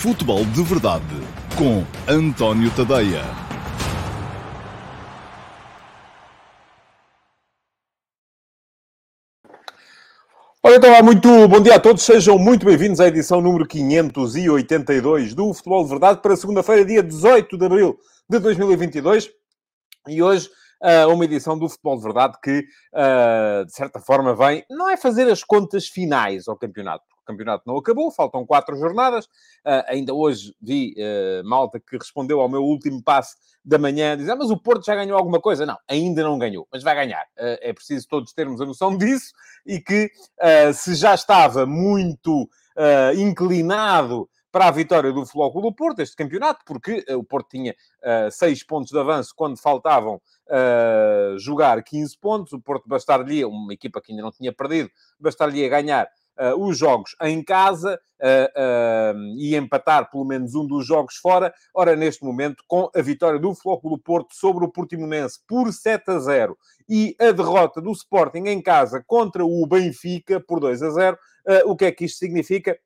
Futebol de Verdade com António Tadeia. Ora, então, muito bom dia a todos, sejam muito bem-vindos à edição número 582 do Futebol de Verdade para segunda-feira, dia 18 de abril de 2022. E hoje, uh, uma edição do Futebol de Verdade que, uh, de certa forma, vem, não é fazer as contas finais ao campeonato. Campeonato não acabou, faltam quatro jornadas. Uh, ainda hoje vi malta que respondeu ao meu último passe da manhã, dizer, ah, mas o Porto já ganhou alguma coisa? Não, ainda não ganhou, mas vai ganhar. é preciso todos termos a noção disso e que, se já estava muito inclinado para a vitória do Flóculo do Porto, este campeonato, porque o Porto tinha uh, seis pontos de avanço quando faltavam uh, jogar 15 pontos. O Porto bastar-lhe, uma equipa que ainda não tinha perdido, bastar-lhe ganhar uh, os jogos em casa e empatar pelo menos um dos jogos fora. Ora, neste momento, com a vitória do Flóculo Porto sobre o Portimonense por 7 a 0 e a derrota do Sporting em casa contra o Benfica por 2 a 0, o que é que isto significa?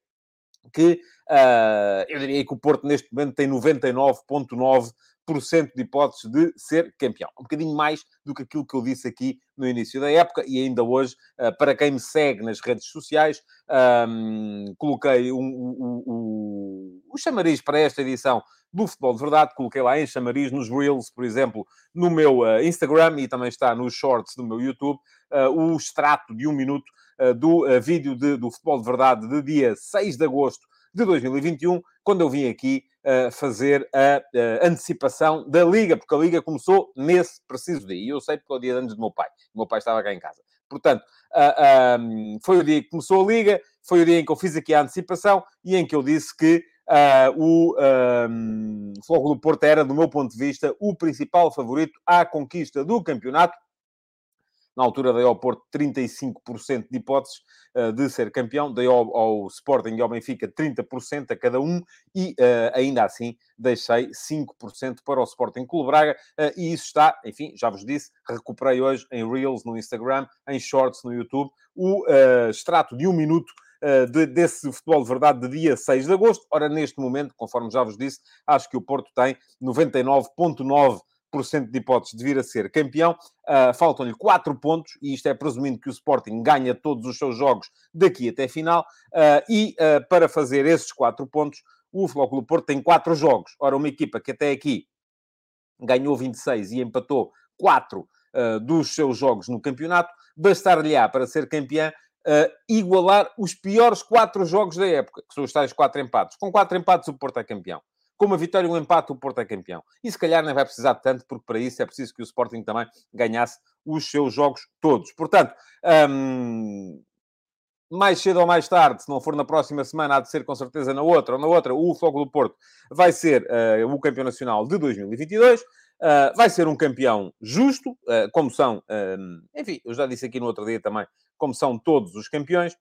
que uh, eu diria que o Porto neste momento tem 99,9% de hipóteses de ser campeão. Um bocadinho mais do que aquilo que eu disse aqui no início da época e ainda hoje, uh, para quem me segue nas redes sociais, um, coloquei o um, um, chamariz para esta edição do Futebol de Verdade, coloquei lá em chamariz nos Reels, por exemplo, no meu uh, Instagram e também está nos Shorts do meu YouTube, uh, o extrato de um minuto uh, do vídeo de, do Futebol de Verdade de dia 6 de agosto de 2021, quando eu vim aqui fazer a, antecipação da Liga, porque a Liga começou nesse preciso dia. E eu sei porque é o dia de anos do meu pai. O meu pai estava cá em casa. Portanto, foi o dia que começou a Liga, foi o dia em que eu fiz aqui a antecipação e em que eu disse que uh, o um, Fogo do Porto era, do meu ponto de vista, o principal favorito à conquista do campeonato na altura dei ao Porto 35% de hipóteses uh, de ser campeão, dei ao, ao, Sporting e ao Benfica 30% a cada um e uh, ainda assim deixei 5% para o Sporting Clube Braga uh, e isso está, enfim, já vos disse, recuperei hoje em Reels no Instagram, em Shorts no YouTube, o extrato de um minuto de, desse futebol de verdade de dia 6 de agosto. Ora, neste momento, conforme já vos disse, acho que o Porto tem 99,9% de hipóteses de vir a ser campeão. Uh, Faltam-lhe 4 pontos, e isto é presumindo que o Sporting ganha todos os seus jogos daqui até final. Uh, e uh, para fazer esses 4 pontos, o Flóculo Porto tem 4 jogos. Ora, uma equipa que até aqui ganhou 26 e empatou 4 dos seus jogos no campeonato, bastar-lhe-á para ser campeã igualar os piores 4 jogos da época, que são os tais 4 empates. Com 4 empates, o Porto é campeão com uma vitória e um empate, o Porto é campeão. E se calhar nem vai precisar de tanto, porque para isso é preciso que o Sporting também ganhasse os seus jogos todos. Portanto, hum, mais cedo ou mais tarde, se não for na próxima semana, há de ser com certeza na outra ou na outra, o Fogo do Porto vai ser uh, o campeão nacional de 2022. Uh, eh, vai ser um campeão justo, uh, como são, enfim, eu já disse aqui no outro dia também, como são todos os campeões.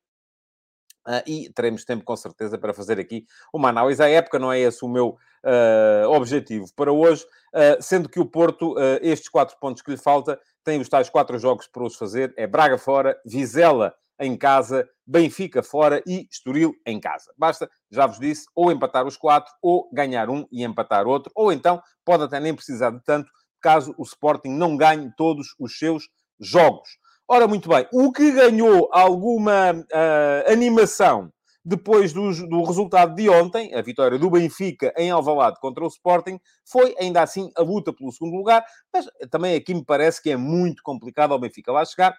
Uh, e teremos tempo, com certeza, para fazer aqui uma análise à época. Não é esse o meu uh, objetivo para hoje, uh, sendo que o Porto, estes quatro pontos que lhe falta, tem os tais quatro jogos para os fazer: é Braga fora, Vizela em casa, Benfica fora e Estoril em casa. Basta, já vos disse, ou empatar os quatro, ou ganhar um e empatar outro, ou então pode até nem precisar de tanto, caso o Sporting não ganhe todos os seus jogos. Ora, muito bem, o que ganhou alguma uh, animação depois do, do, resultado de ontem, a vitória do Benfica em Alvalade contra o Sporting, foi ainda assim a luta pelo segundo lugar, mas também aqui me parece que é muito complicado ao Benfica lá chegar,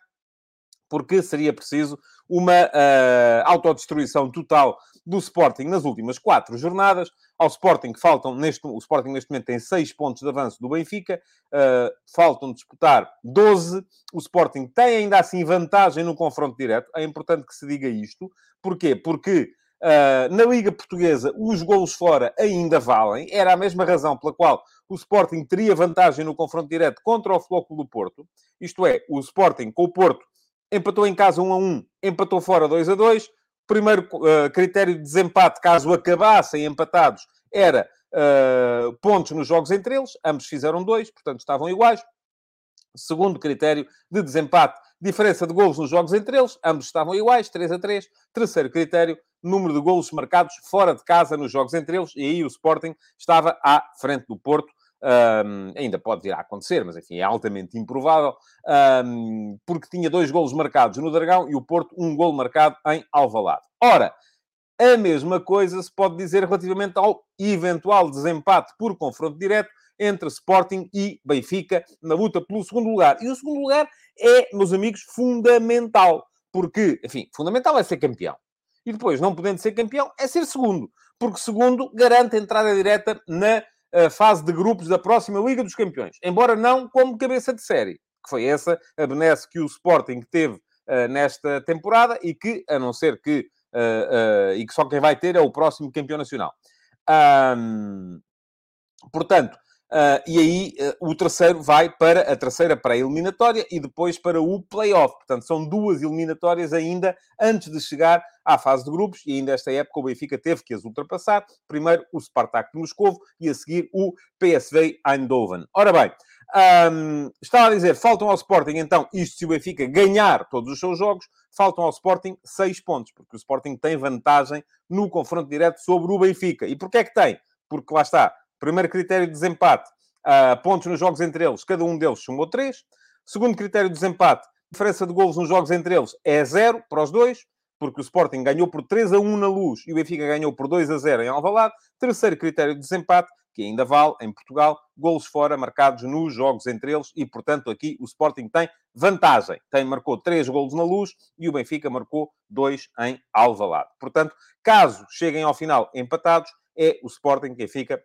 porque seria preciso uma uh, autodestruição total do Sporting nas últimas quatro jornadas. Ao Sporting faltam, neste, o Sporting neste momento tem seis pontos de avanço do Benfica, uh, faltam disputar 12. O Sporting tem ainda assim vantagem no confronto direto. É importante que se diga isto. Porquê? Porque uh, na Liga Portuguesa os golos fora ainda valem. Era a mesma razão pela qual o Sporting teria vantagem no confronto direto contra o Flóculo do Porto. Isto é, o Sporting com o Porto empatou em casa 1 a 1, empatou fora 2 a 2 primeiro uh, critério de desempate, caso acabassem empatados, era uh, pontos nos jogos entre eles. Ambos fizeram dois, portanto estavam iguais. Segundo critério de desempate, diferença de golos nos jogos entre eles, ambos estavam iguais, 3 a 3. Terceiro critério, número de golos marcados fora de casa nos jogos entre eles, e aí o Sporting estava à frente do Porto. Um, ainda pode vir a acontecer, mas enfim, é altamente improvável, um, porque tinha dois golos marcados no Dragão e o Porto um golo marcado em Alvalade. Ora, a mesma coisa se pode dizer relativamente ao eventual desempate por confronto direto entre Sporting e Benfica na luta pelo segundo lugar. E o segundo lugar é, meus amigos, fundamental. Porque, enfim, fundamental é ser campeão. E depois, não podendo ser campeão, é ser segundo. Porque segundo garante a entrada direta na uh, fase de grupos da próxima Liga dos Campeões. Embora não como cabeça de série. Que foi essa a benesse que o Sporting teve uh, nesta temporada e que, a não ser que... Uh, e que só quem vai ter é o próximo campeão nacional. Um, portanto, Uh, e aí uh, o terceiro vai para a terceira pré-eliminatória e depois para o play-off. Portanto, são duas eliminatórias ainda antes de chegar à fase de grupos e ainda esta época o Benfica teve que as ultrapassar. Primeiro o Spartak de Moscovo e a seguir o PSV Eindhoven. Ora bem, um, estava a dizer, faltam ao Sporting então, isto se o Benfica ganhar todos os seus jogos, faltam ao Sporting seis pontos, porque o Sporting tem vantagem no confronto direto sobre o Benfica. E porquê é que tem? Porque lá está, Primeiro critério de desempate, uh, pontos nos jogos entre eles, cada um deles somou 3. Segundo critério de desempate, diferença de golos nos jogos entre eles é 0 para os dois, porque o Sporting ganhou por 3 a 1 na Luz e o Benfica ganhou por 2 a 0 em Alvalade. Terceiro critério de desempate, que ainda vale em Portugal, golos fora marcados nos jogos entre eles e, portanto, aqui o Sporting tem vantagem. Tem, marcou 3 golos na Luz e o Benfica marcou 2 em Alvalade. Portanto, caso cheguem ao final empatados, é o Sporting que fica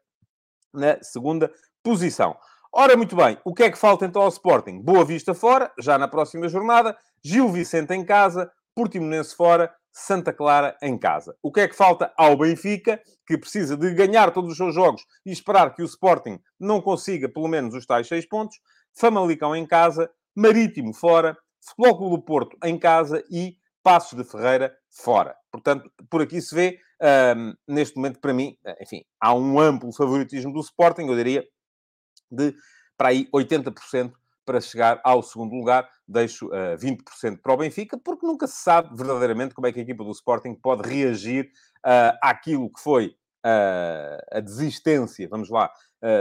na segunda posição. Ora, muito bem, o que é que falta então ao Sporting? Boa Vista fora, já na próxima jornada, Gil Vicente em casa, Portimonense fora, Santa Clara em casa. O que é que falta ao Benfica, que precisa de ganhar todos os seus jogos e esperar que o Sporting não consiga pelo menos os tais seis pontos? Famalicão em casa, Marítimo fora, Futebol Clube do Porto em casa e Passos de Ferreira fora. Portanto, por aqui se vê um, neste momento, para mim, enfim, há um amplo favoritismo do Sporting, eu diria, de para aí 80% para chegar ao segundo lugar. Deixo uh, 20% para o Benfica, porque nunca se sabe verdadeiramente como é que a equipa do Sporting pode reagir uh, àquilo que foi uh, a desistência, vamos lá,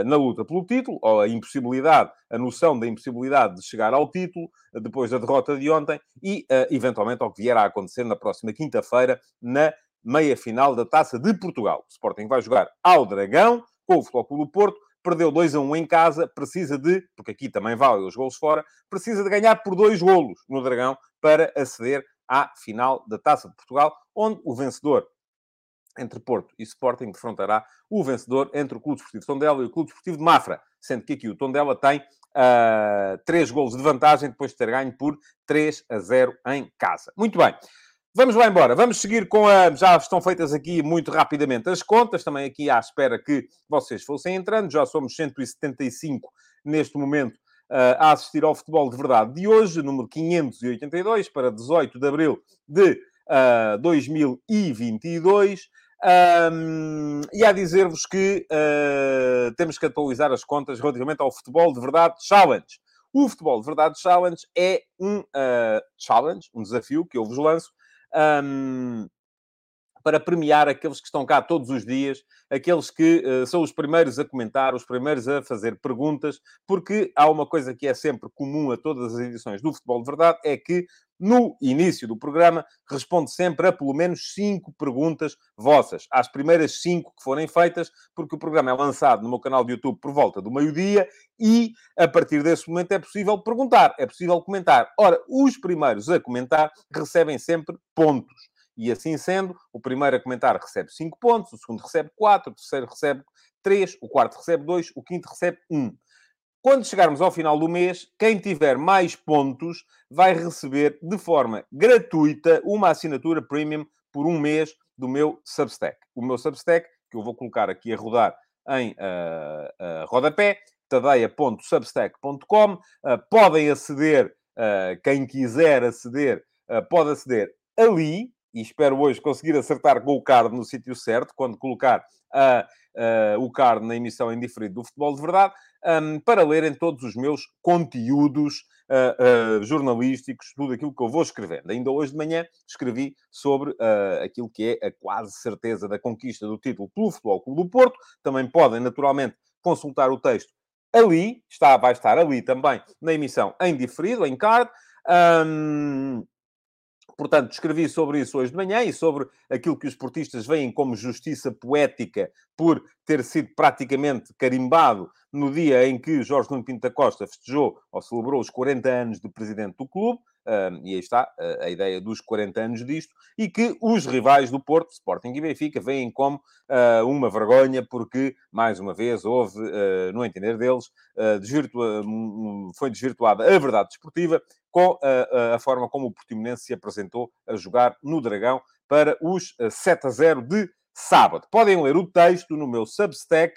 na luta pelo título, ou a impossibilidade, a noção da impossibilidade de chegar ao título, depois da derrota de ontem, e eventualmente ao que vier a acontecer na próxima quinta-feira, na meia-final da Taça de Portugal. O Sporting vai jogar ao Dragão, com o Futebol do Porto, perdeu 2 a 1 em casa, precisa de, porque aqui também vale os golos fora, precisa de ganhar por dois golos no Dragão para aceder à final da Taça de Portugal, onde o vencedor entre Porto e Sporting defrontará o vencedor entre o Clube Esportivo Tondela e o Clube Esportivo de Mafra, sendo que aqui o Tondela tem uh, três golos de vantagem depois de ter ganho por 3 a 0 em casa. Muito bem. Vamos lá embora. Vamos seguir com a. Já estão feitas aqui muito rapidamente as contas, também aqui à espera que vocês fossem entrando. Já somos 175 neste momento uh, a assistir ao futebol de verdade de hoje, número 582, para 18 de abril de uh, 2022. Um, e a dizer-vos que uh, temos que atualizar as contas relativamente ao futebol de verdade challenge. O futebol de verdade challenge é um uh, challenge, um desafio que eu vos lanço um, para premiar aqueles que estão cá todos os dias, aqueles que uh, são os primeiros a comentar, os primeiros a fazer perguntas, porque há uma coisa que é sempre comum a todas as edições do Futebol de Verdade, é que no início do programa responde sempre a pelo menos cinco perguntas vossas, às primeiras cinco que forem feitas, porque o programa é lançado no meu canal de YouTube por volta do meio-dia e a partir desse momento é possível perguntar, é possível comentar. Ora, os primeiros a comentar recebem sempre pontos. E assim sendo, o primeiro a comentar recebe 5 pontos, o segundo recebe 4, o terceiro recebe 3, o quarto recebe 2, o quinto recebe 1. Quando chegarmos ao final do mês, quem tiver mais pontos vai receber de forma gratuita uma assinatura premium por um mês do meu Substack. O meu Substack, que eu vou colocar aqui a rodar em uh, uh, rodapé, tadeia.substack.com. Uh, podem aceder, uh, quem quiser aceder, pode aceder ali, e espero hoje conseguir acertar com o card no sítio certo, quando colocar o card na emissão em diferido do Futebol de Verdade, um, para lerem todos os meus conteúdos uh, uh, jornalísticos, tudo aquilo que eu vou escrevendo. Ainda hoje de manhã escrevi sobre uh, aquilo que é a quase certeza da conquista do título pelo Futebol Clube do Porto. Também podem, naturalmente, consultar o texto ali, está, vai estar ali também na emissão em diferido, em card. Um, portanto, escrevi sobre isso hoje de manhã e sobre aquilo que os portistas veem como justiça poética por ter sido praticamente carimbado no dia em que Jorge Nuno Pinto da Costa festejou ou celebrou os 40 anos de presidente do clube e aí está a ideia dos 40 anos disto, e que os rivais do Porto, Sporting e Benfica, veem como uh, uma vergonha, porque, mais uma vez, houve, uh, no entender deles, uh, desvirtua, foi desvirtuada a verdade desportiva com a forma como o Portimonense se apresentou a jogar no Dragão para os 7 a 0 de sábado. Podem ler o texto no meu Substack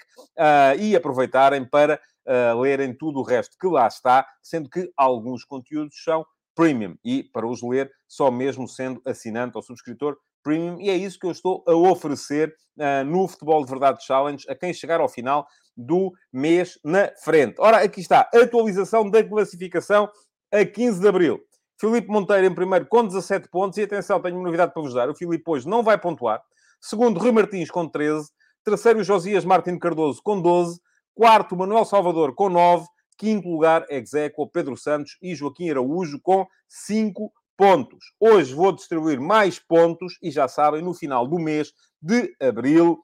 e aproveitarem para Uh, lerem tudo o resto que lá está, sendo que alguns conteúdos são Premium. E para os ler, só mesmo sendo assinante ou subscritor Premium. E é isso que eu estou a oferecer uh, no Futebol de Verdade Challenge a quem chegar ao final do mês na frente. Ora, aqui está. Atualização da classificação a 15 de Abril. Filipe Monteiro em primeiro com 17 pontos. E atenção, tenho uma novidade para vos dar. O Filipe hoje não vai pontuar. Segundo, Rui Martins com 13. Terceiro, Josias Martins Cardoso com 12. Quarto, Manuel Salvador com 9. Quinto lugar, Execo, Pedro Santos e Joaquim Araújo com 5 pontos. Hoje vou distribuir mais pontos e já sabem, no final do mês de abril,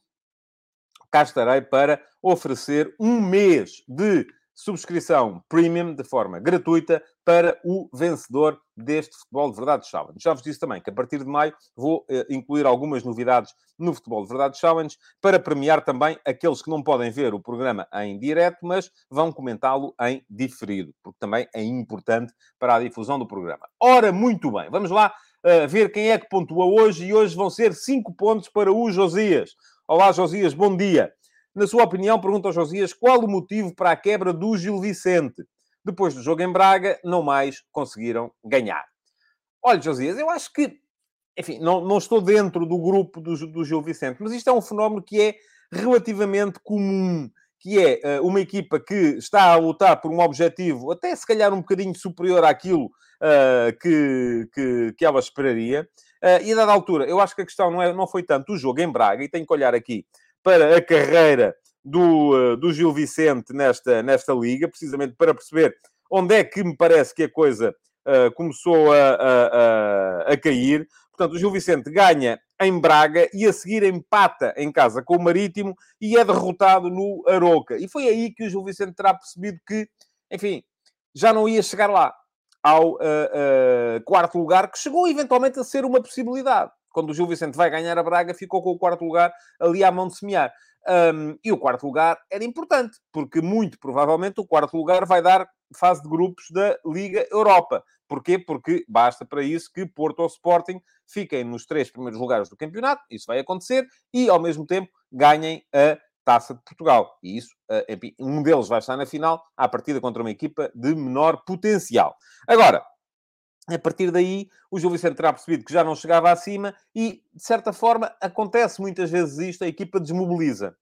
cá estarei para oferecer um mês de subscrição premium de forma gratuita para o vencedor deste Futebol de Verdade Challenge. Já vos disse também que a partir de maio vou uh, incluir algumas novidades no Futebol de Verdade Challenge para premiar também aqueles que não podem ver o programa em direto, mas vão comentá-lo em diferido, porque também é importante para a difusão do programa. Ora, muito bem, vamos lá uh, ver quem é que pontua hoje e hoje vão ser 5 pontos para o Josias. Olá, Josias, bom dia. Na sua opinião, pergunta ao Josias qual o motivo para a quebra do Gil Vicente. Depois do jogo em Braga, não mais conseguiram ganhar. Olha, Josias, eu acho que, enfim, não, não estou dentro do grupo do, do Gil Vicente, mas isto é um fenómeno que é relativamente comum, que é uh, uma equipa que está a lutar por um objetivo, até se calhar um bocadinho superior àquilo uh, que, que, que ela esperaria. Uh, e a dada altura, eu acho que a questão não, é, não foi tanto o jogo em Braga, e tenho que olhar aqui para a carreira do, eh, do Gil Vicente nesta, nesta liga, precisamente para perceber onde é que me parece que a coisa uh, começou a, a, a, a, cair. Portanto, o Gil Vicente ganha em Braga e a seguir empata em casa com o Marítimo e é derrotado no Aroca. E foi aí que o Gil Vicente terá percebido que, enfim, já não ia chegar lá ao uh, uh, quarto lugar, que chegou eventualmente a ser uma possibilidade quando o Gil Vicente vai ganhar a Braga, ficou com o quarto lugar ali à mão de semear. Um, e o quarto lugar era importante, porque muito provavelmente o quarto lugar vai dar fase de grupos da Liga Europa. Porquê? Porque basta para isso que Porto ou Sporting fiquem nos três primeiros lugares do campeonato, isso vai acontecer, e ao mesmo tempo ganhem a Taça de Portugal. E isso, enfim, um deles vai estar na final, à partida contra uma equipa de menor potencial. Agora, a partir daí, o Gil Vicente terá percebido que já não chegava acima e, de certa forma, acontece muitas vezes isto, a equipa desmobiliza.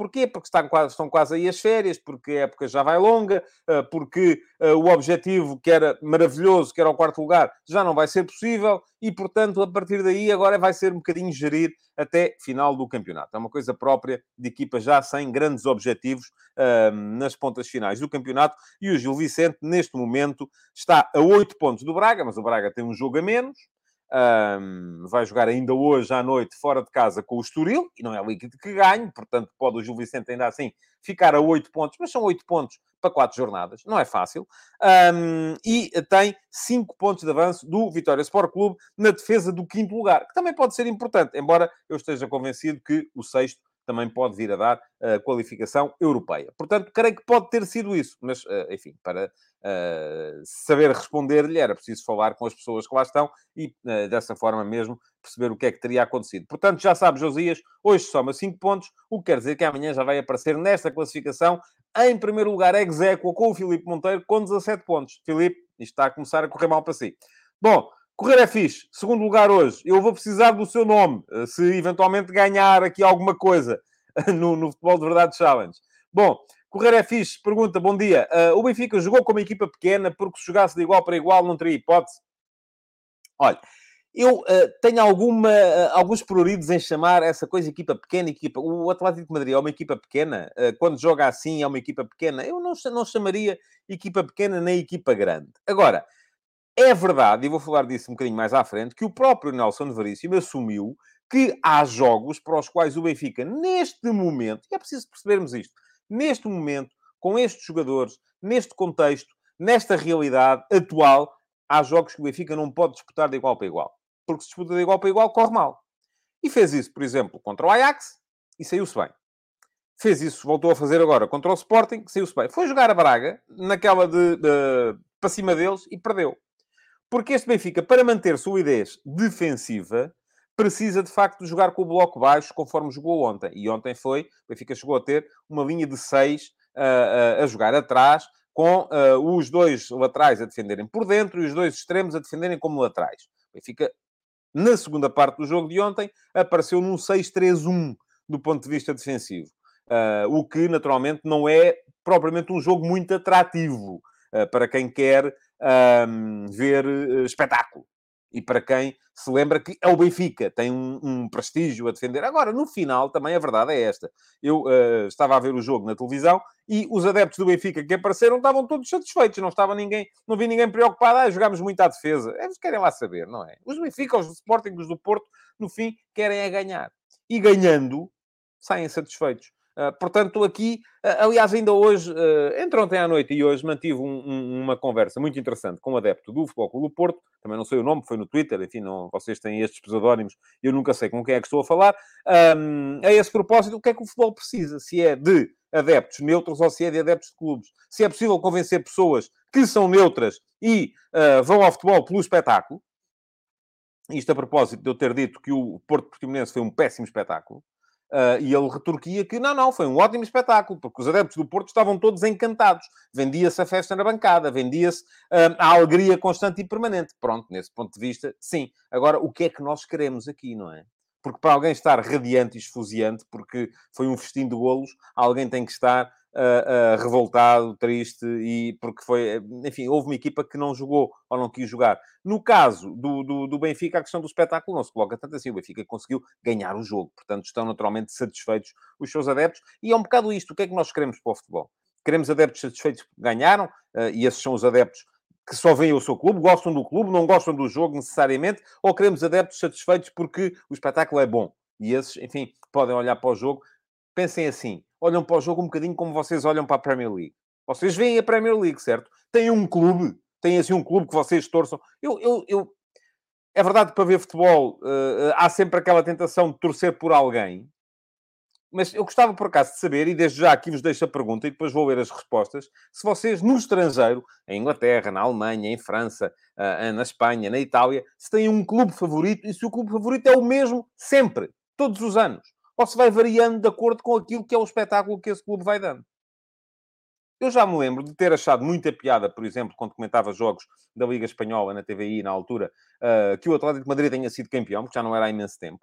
Porquê? Porque estão quase, estão quase aí as férias, porque a época já vai longa, eh, porque eh, o objetivo que era maravilhoso, que era o quarto lugar, já não vai ser possível e, portanto, a partir daí agora vai ser um bocadinho gerir até final do campeonato. É uma coisa própria de equipa já sem grandes objetivos ehm, nas pontas finais do campeonato e o Gil Vicente, neste momento, está a 8 pontos do Braga, mas o Braga tem um jogo a menos, um, vai jogar ainda hoje à noite fora de casa com o Estoril, e não é líquido que ganhe, portanto pode o Gil Vicente ainda assim ficar a 8 pontos, mas são 8 pontos para 4 jornadas, não é fácil. Um, e tem 5 pontos de avanço do Vitória Sport Clube na defesa do quinto lugar, que também pode ser importante, embora eu esteja convencido que o sexto também pode vir a dar a qualificação europeia. Portanto, creio que pode ter sido isso, mas, eh, enfim, para uh, saber responder-lhe era preciso falar com as pessoas que lá estão e, uh, dessa forma mesmo, perceber o que é que teria acontecido. Portanto, já sabe, Josias, hoje soma 5 pontos, o que quer dizer que amanhã já vai aparecer nesta classificação, em primeiro lugar, Execo com o Filipe Monteiro, com 17 pontos. Filipe, isto está a começar a correr mal para si. Bom, Correr é fixe. Segundo lugar hoje. Eu vou precisar do seu nome, eh, se eventualmente ganhar aqui alguma coisa no, no Futebol de Verdade Challenge. Bom, Correr é fixe. Pergunta, bom dia. Uh, o Benfica jogou com uma equipa pequena porque se jogasse de igual para igual não teria hipótese? Olha, eu uh, tenho alguma, uh, alguns pruridos em chamar essa coisa equipa pequena, equipa... O Atlético de Madrid é uma equipa pequena? quando joga assim é uma equipa pequena? Eu não, não chamaria equipa pequena nem equipa grande. Agora, é verdade, e vou falar disso um bocadinho mais à frente, que o próprio Nelson Veríssimo assumiu que há jogos para os quais o Benfica, neste momento, e é preciso percebermos isto, neste momento, com estes jogadores, neste contexto, nesta realidade atual, há jogos que o Benfica não pode disputar de igual para igual. Porque se disputa de igual para igual, corre mal. E fez isso, por exemplo, contra o Ajax e saiu-se bem. Fez isso, voltou a fazer agora contra o Sporting, saiu-se bem. Foi jogar a Braga, naquela de, de para cima deles, e perdeu. Porque este Benfica, para manter solidez defensiva, precisa de facto de jogar com o bloco baixo, conforme jogou ontem. E ontem foi, o Benfica chegou a ter uma linha de seis uh, uh, a jogar atrás, com uh, os dois laterais a defenderem por dentro e os dois extremos a defenderem como laterais. O Benfica, na segunda parte do jogo de ontem, apareceu num 6-3-1 do ponto de vista defensivo. o que, naturalmente, não é propriamente um jogo muito atrativo para quem quer um, ver uh, espetáculo. E para quem se lembra que é o Benfica, tem um, um, prestígio a defender. Agora, no final, também a verdade é esta. Eu uh, estava a ver o jogo na televisão e os adeptos do Benfica que apareceram estavam todos satisfeitos. Não estava ninguém, não vi ninguém preocupado. Ah, jogámos muito à defesa. Eles querem lá saber, não é? Os Benfica, os Sporting, os do Porto, no fim, querem é ganhar. E ganhando, saem satisfeitos. Ah, portanto, aqui, uh, aliás, ainda hoje, uh, entre ontem à noite e hoje, mantive um, um, uma conversa muito interessante com um adepto do Futebol Clube do Porto, também não sei o nome, foi no Twitter, enfim, não, vocês têm estes pseudónimos, eu nunca sei com quem é que estou a falar. Um, a esse propósito, o que é que o futebol precisa? Se é de adeptos neutros ou se é de adeptos de clubes? Se é possível convencer pessoas que são neutras e vão ao futebol pelo espetáculo, isto a propósito de eu ter dito que o Porto Portimonense foi um péssimo espetáculo, Uh, e ele retorquia que não, não, foi um ótimo espetáculo, porque os adeptos do Porto estavam todos encantados. Vendia-se a festa na bancada, vendia-se uh, a alegria constante e permanente. Pronto, nesse ponto de vista, sim. Agora, o que é que nós queremos aqui, não é? Porque para alguém estar radiante e esfuziante, porque foi um festim de golos, alguém tem que estar uh, uh, revoltado, triste, e porque foi, enfim, houve uma equipa que não jogou ou não quis jogar. No caso do, do, do, Benfica, a questão do espetáculo não se coloca tanto assim. O Benfica conseguiu ganhar o jogo, portanto, estão naturalmente satisfeitos os seus adeptos, e é um bocado isto. O que é que nós queremos para o futebol? Queremos adeptos satisfeitos porque ganharam, uh, e esses são os adeptos que só veem o seu clube, gostam do clube, não gostam do jogo necessariamente, ou queremos adeptos satisfeitos porque o espetáculo é bom. E esses, enfim, podem olhar para o jogo. Pensem assim, olham para o jogo um bocadinho como vocês olham para a Premier League. Vocês veem a Premier League, certo? Têm um clube, têm assim um clube que vocês torçam. Eu, eu, eu... É verdade que para ver futebol uh, há sempre aquela tentação de torcer por alguém, mas eu gostava por acaso de saber, e desde já aqui vos deixo a pergunta e depois vou ler as respostas, se vocês no estrangeiro, em Inglaterra, na Alemanha, em França, uh, na Espanha, na Itália, se têm um clube favorito e se o clube favorito é o mesmo sempre, todos os anos ou se vai variando de acordo com aquilo que é o espetáculo que esse clube vai dando. Eu já me lembro de ter achado muita piada, por exemplo, quando comentava jogos da Liga Espanhola na TVI, na altura, uh, que o Atlético de Madrid tenha sido campeão, porque já não era há imenso tempo.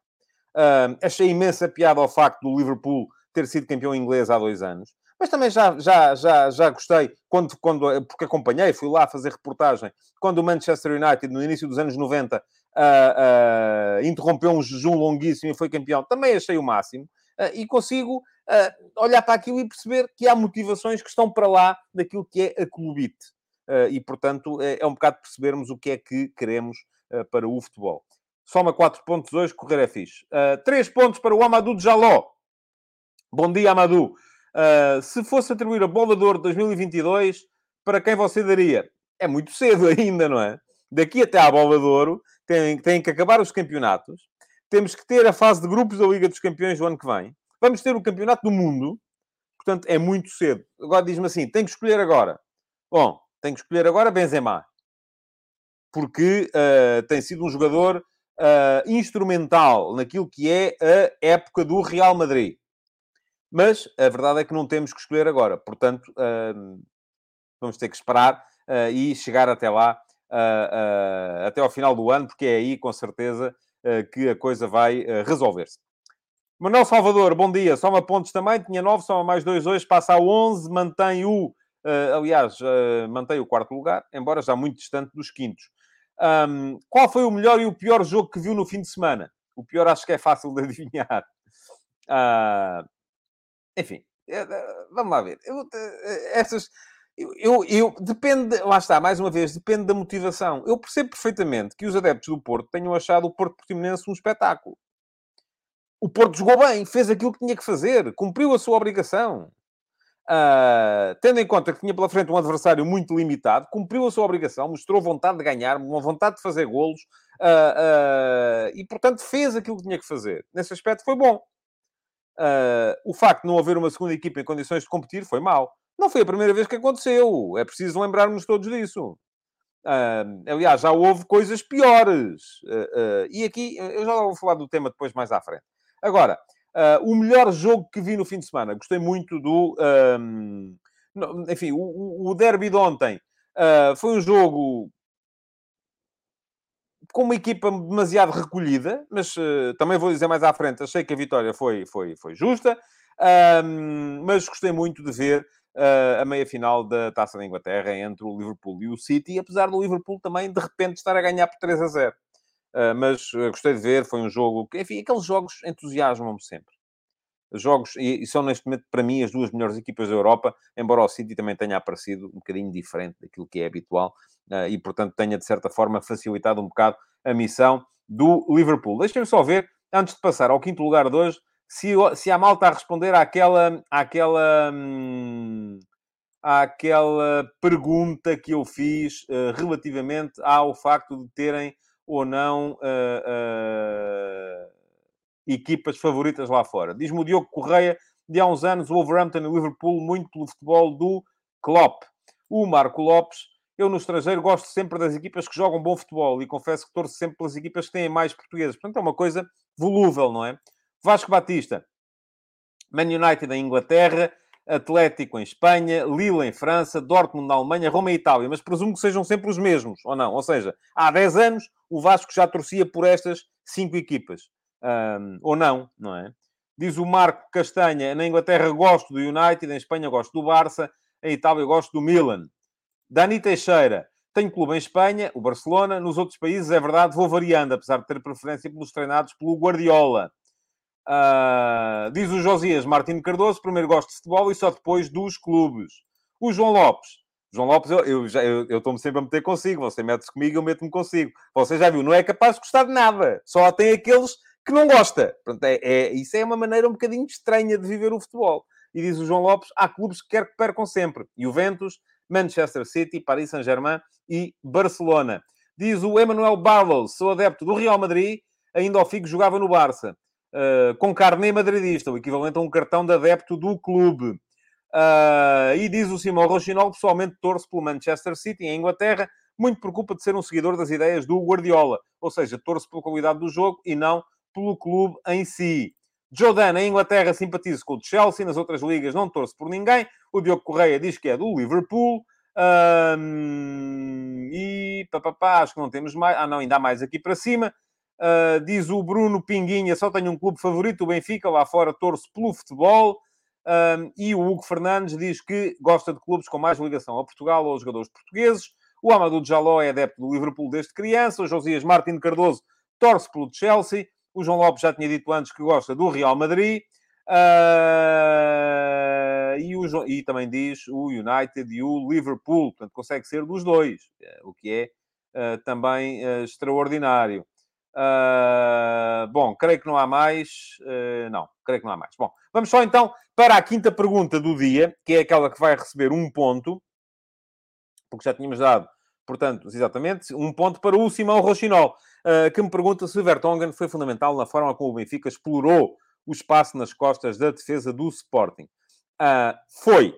Uh, achei imensa piada ao facto do Liverpool ter sido campeão inglês há dois anos. Mas também já, já, já, já gostei, quando, quando, porque acompanhei, fui lá fazer reportagem, quando o Manchester United, no início dos anos 90, uh, uh, interrompeu um jejum longuíssimo e foi campeão, também achei o máximo. Uh, e consigo olhar para aquilo e perceber que há motivações que estão para lá daquilo que é a clubite. e, portanto, é, é, um bocado percebermos o que é que queremos para o futebol. Soma 4 pontos hoje, correr é fixe. 3 pontos para o Amadou Jaló. Bom dia, Amadou. se fosse atribuir a bola de ouro de 2022, para quem você daria? É muito cedo ainda, não é? Daqui até à bola de ouro, têm, têm que acabar os campeonatos, temos que ter a fase de grupos da Liga dos Campeões do ano que vem, vamos ter o Campeonato do Mundo, portanto é muito cedo. Agora diz-me assim: tem que escolher agora. Bom, tem que escolher agora Benzema, porque uh, tem sido um jogador uh, instrumental naquilo que é a época do Real Madrid. Mas a verdade é que não temos que escolher agora, portanto, uh, vamos ter que esperar e chegar até lá até ao final do ano, porque é aí, com certeza, que a coisa vai resolver-se. Manuel Salvador, bom dia. Soma pontos também, tinha 9, soma mais 2 hoje, passa a 11, mantém o, uh, aliás, mantém o quarto lugar, embora já muito distante dos quintos. Um, qual foi o melhor e o pior jogo que viu no fim de semana? O pior acho que é fácil de adivinhar. Uh, enfim, vamos lá ver. Eu, essas, eu, eu, depende, lá está, mais uma vez, depende da motivação. Eu percebo perfeitamente que os adeptos do Porto tenham achado o Porto Portimonense um espetáculo o Porto jogou bem, fez aquilo que tinha que fazer, cumpriu a sua obrigação. Uh, tendo em conta que tinha pela frente um adversário muito limitado, cumpriu a sua obrigação, mostrou vontade de ganhar, uma vontade de fazer golos uh, uh, e, portanto, fez aquilo que tinha que fazer. Nesse aspecto, foi bom. o facto de não haver uma segunda equipa em condições de competir foi mau. Não foi a primeira vez que aconteceu. É preciso lembrarmos todos disso. aliás, já houve coisas piores. e aqui, eu já vou falar do tema depois mais à frente. Agora, uh, o melhor jogo que vi no fim de semana, gostei muito do. Um, enfim, o, o derby de ontem uh, foi um jogo com uma equipa demasiado recolhida, mas uh, também vou dizer mais à frente, achei que a vitória foi, foi, foi justa, mas gostei muito de ver uh, a meia-final da Taça da Inglaterra entre o Liverpool e o City, apesar do Liverpool também, de repente, estar a ganhar por 3 a 0. Ah, mas ah, gostei de ver, foi um jogo que, enfim, aqueles jogos entusiasmam-me sempre. Jogos, e, são neste momento, para mim, as duas melhores equipas da Europa, embora o City também tenha aparecido um bocadinho diferente daquilo que é habitual, uh, e portanto tenha, de certa forma, facilitado um bocado a missão do Liverpool. Deixem-me só ver, antes de passar ao quinto lugar de hoje, se, se a malta a responder àquela, àquela, hum, àquela pergunta que eu fiz uh, relativamente ao facto de terem ou não uh, uh, equipas favoritas lá fora. Diz-me o Diogo Correia, de há uns anos, o Wolverhampton e o Liverpool, muito pelo futebol do Klopp. O Marco Lopes, eu no estrangeiro gosto sempre das equipas que jogam bom futebol e confesso que torço sempre pelas equipas que têm mais portugueses. Portanto, é uma coisa volúvel, não é? Vasco Batista, Man United em Inglaterra, Atlético em Espanha, Lille em França, Dortmund na Alemanha, Roma em Itália. Mas presumo que sejam sempre os mesmos, ou não? Ou seja, há 10 anos o Vasco já torcia por estas cinco equipas. Um, ou não, não é? Diz o Marco Castanha, na Inglaterra gosto do United, em Espanha gosto do Barça, em Itália gosto do Milan. Dani Teixeira, tenho clube em Espanha, o Barcelona, nos outros países, é verdade, vou variando, apesar de ter preferência pelos treinados pelo Guardiola. Uh, diz o Josias Martins Cardoso, primeiro gosto de futebol e só depois dos clubes. O João Lopes. João Lopes, eu, eu, eu, eu estou-me sempre a meter consigo. Você mete-se comigo, eu meto-me consigo. Você já viu, não é capaz de gostar de nada. Só tem aqueles que não gosta. Portanto, é, é, isso é uma maneira um bocadinho estranha de viver o futebol. E diz o João Lopes, há clubes que quer que percam sempre. Juventus, Manchester City, Paris Saint-Germain e Barcelona. Diz o Emmanuel Barlow, sou adepto do Real Madrid, ainda ao Figo jogava no Barça. Uh, com carne madridista, o equivalente a um cartão de adepto do clube. Uh, e diz o Simão Rochinol, pessoalmente torce pelo Manchester City, em Inglaterra, muito por culpa de ser um seguidor das ideias do Guardiola. Ou seja, torce pela qualidade do jogo e não pelo clube em si. Jordan, em Inglaterra, simpatiza com o Chelsea, nas outras ligas não torce por ninguém. O Diogo Correia diz que é do Liverpool. Um, e papapá, acho que não temos mais. Ah, não, ainda há mais aqui para cima. Uh, diz o Bruno Pinguinha, só tenho um clube favorito, o Benfica, lá fora torço pelo futebol. Um, e o Hugo Fernandes diz que gosta de clubes com mais ligação a Portugal ou aos jogadores portugueses. O Amadou Jaló é adepto do Liverpool desde criança. O Josias Martins Cardoso torce pelo Chelsea. O João Lopes já tinha dito antes que gosta do Real Madrid. Uh, e, o, e, também diz o United e o Liverpool. Portanto, consegue ser dos dois, eh, o que é uh, também uh, extraordinário. Uh, bom, creio que não há mais. Uh, não, creio que não há mais. Bom, vamos só então para a quinta pergunta do dia, que é aquela que vai receber um ponto, porque já tínhamos dado, portanto, exatamente, um ponto para o Simão Rochinol, uh, que me pergunta se o Vertonghen foi fundamental na forma como o Benfica explorou o espaço nas costas da defesa do Sporting. foi,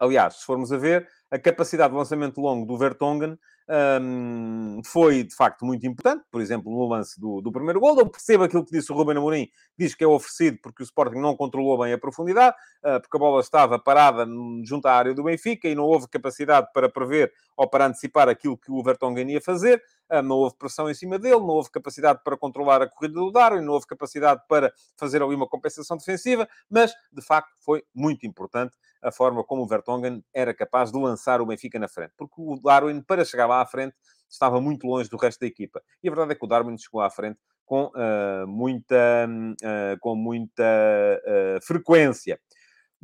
aliás, se formos a ver, a capacidade de lançamento longo do Vertonghen um, foi de facto muito importante, por exemplo, no lance do, do primeiro gol. Eu percebo aquilo que disse o Ruben Amorim, diz que é oferecido porque o Sporting não controlou bem a profundidade, uh, porque a bola estava parada junto à área do Benfica e não houve capacidade para prever ou para antecipar aquilo que o Vertonghen ia fazer. Uh, não houve pressão em cima dele, não houve capacidade para controlar a corrida do Darwin, não houve capacidade para fazer ali uma compensação defensiva, mas de facto foi muito importante a forma como o Vertonghen era capaz de lançar o Benfica na frente. Porque o Darwin, para chegar lá à frente, estava muito longe do resto da equipa. E a verdade é que o Darwin chegou à frente com uh, muita, uh, com muita uh, frequência.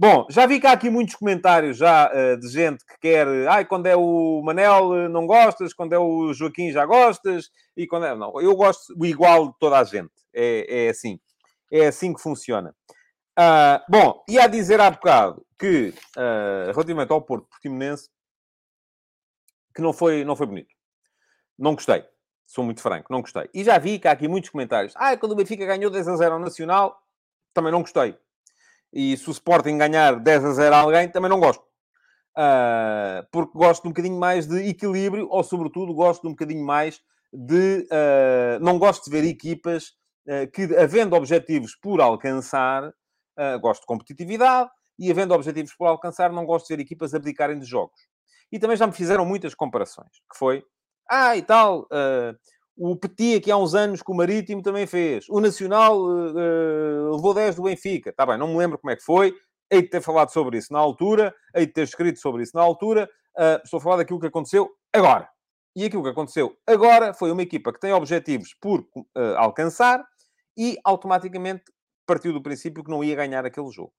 Bom, já vi cá aqui muitos comentários já de gente que quer... Ai, quando é o Manel não gostas, quando é o Joaquim já gostas, e quando é... Não, eu gosto o igual de toda a gente. É, é assim. É assim que funciona. Uh, bom, ia a dizer há bocado que, uh, relativamente ao Porto Portimonense, que não foi, não foi bonito. Não gostei. Sou muito franco, não gostei. E já vi que há aqui muitos comentários. Ah, quando o Benfica ganhou 10 a 0 ao Nacional, também não gostei. E se o Sporting ganhar 10 a 0 a alguém, também não gosto. Uh, porque gosto um bocadinho mais de equilíbrio, ou sobretudo gosto um bocadinho mais de... Uh, não gosto de ver equipas uh, que, havendo objetivos por alcançar, gosto de competitividade e, havendo objetivos por alcançar, não gosto de ver equipas abdicarem de jogos. E também já me fizeram muitas comparações, que foi, ah, e tal, o Petit, aqui há uns anos, que o Marítimo também fez. O Nacional uh, levou 10 do Benfica. Está bem, não me lembro como é que foi. Hei de ter falado sobre isso na altura, hei de ter escrito sobre isso na altura. Uh, estou a falar daquilo que aconteceu agora. E aquilo que aconteceu agora foi uma equipa que tem objetivos por uh, alcançar e automaticamente partiu do princípio que não ia ganhar aquele jogo.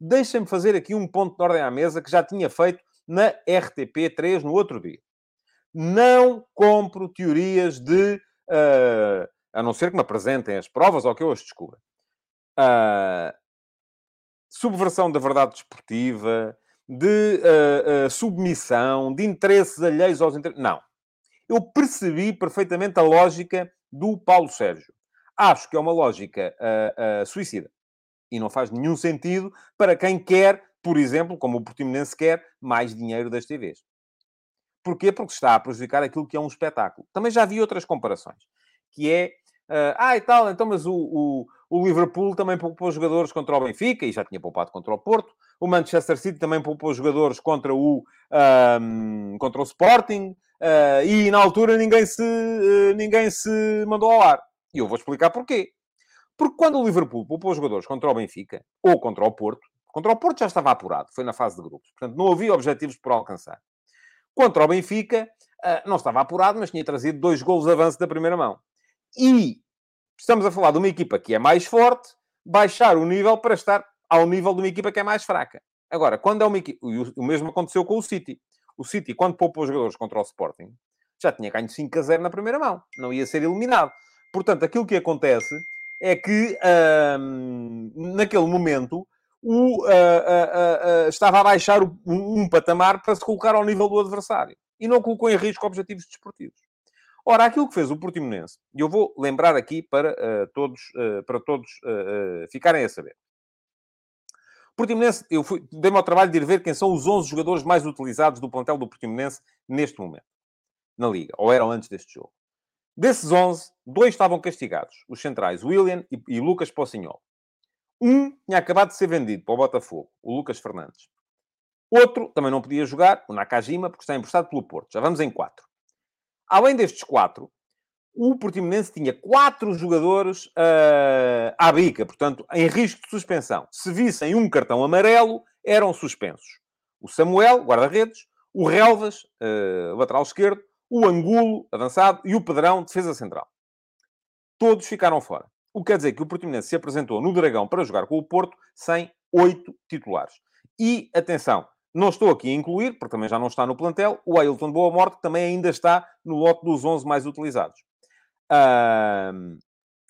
Deixem-me fazer aqui um ponto de ordem à mesa que já tinha feito na RTP3 no outro dia. Não compro teorias de. Uh, a não ser que me apresentem as provas ou que eu as descubra. Uh, subversão da verdade desportiva, de uh, submissão, de interesses alheios aos interesses. Não. Eu percebi perfeitamente a lógica do Paulo Sérgio. Acho que é uma lógica suicida. E não faz nenhum sentido para quem quer, por exemplo, como o Portimonense quer, mais dinheiro das TVs. Porquê? Porque está a prejudicar aquilo que é um espetáculo. Também já vi outras comparações. Que é... Uh, ah, e tal, então, mas o, o, o, Liverpool também poupou jogadores contra o Benfica, e já tinha poupado contra o Porto. O Manchester City também poupou jogadores contra o, um, contra o Sporting. Uh, e na altura ninguém se, uh, ninguém se mandou ao ar. E eu vou explicar porquê. Porque quando o Liverpool poupou jogadores contra o Benfica ou contra o Porto, contra o Porto já estava apurado, foi na fase de grupos. Portanto, não havia objetivos por alcançar. Contra o Benfica, ah, não estava apurado, mas tinha trazido dois golos de avanço da primeira mão. E estamos a falar de uma equipa que é mais forte, baixar o nível para estar ao nível de uma equipa que é mais fraca. Agora, quando é uma equipa... O mesmo aconteceu com o City. O City, quando poupou jogadores contra o Sporting, já tinha ganho 5 a 0 na primeira mão. Não ia ser eliminado. Portanto, aquilo que acontece é que, naquele momento, o, uh, uh, uh, estava a baixar um, um, patamar para se colocar ao nível do adversário. E não colocou em risco objetivos desportivos. Ora, aquilo que fez o Portimonense, e eu vou lembrar aqui para todos, para todos ficarem a saber. Portimonense, eu dei-me ao trabalho de ir ver quem são os 11 jogadores mais utilizados do plantel do Portimonense neste momento, na Liga, ou eram antes deste jogo. Desses 11, dois estavam castigados. Os centrais, William e, e Lucas Pocinhol. Um tinha acabado de ser vendido para o Botafogo, o Lucas Fernandes. Outro também não podia jogar, o Nakajima, porque está emprestado pelo Porto. Já vamos em quatro. Além destes quatro, o Portimonense tinha quatro jogadores uh, à bica, portanto, em risco de suspensão. Se vissem um cartão amarelo, eram suspensos. O Samuel, guarda-redes, o Relvas, uh, lateral esquerdo, o Angulo, avançado, e o Pedrão, defesa central. Todos ficaram fora. O que quer dizer que o Portimonense se apresentou no Dragão para jogar com o Porto sem oito titulares. E, atenção, não estou aqui a incluir, porque também já não está no plantel, o Ailton Boa Morte, que também ainda está no lote dos 11 mais utilizados. Uh,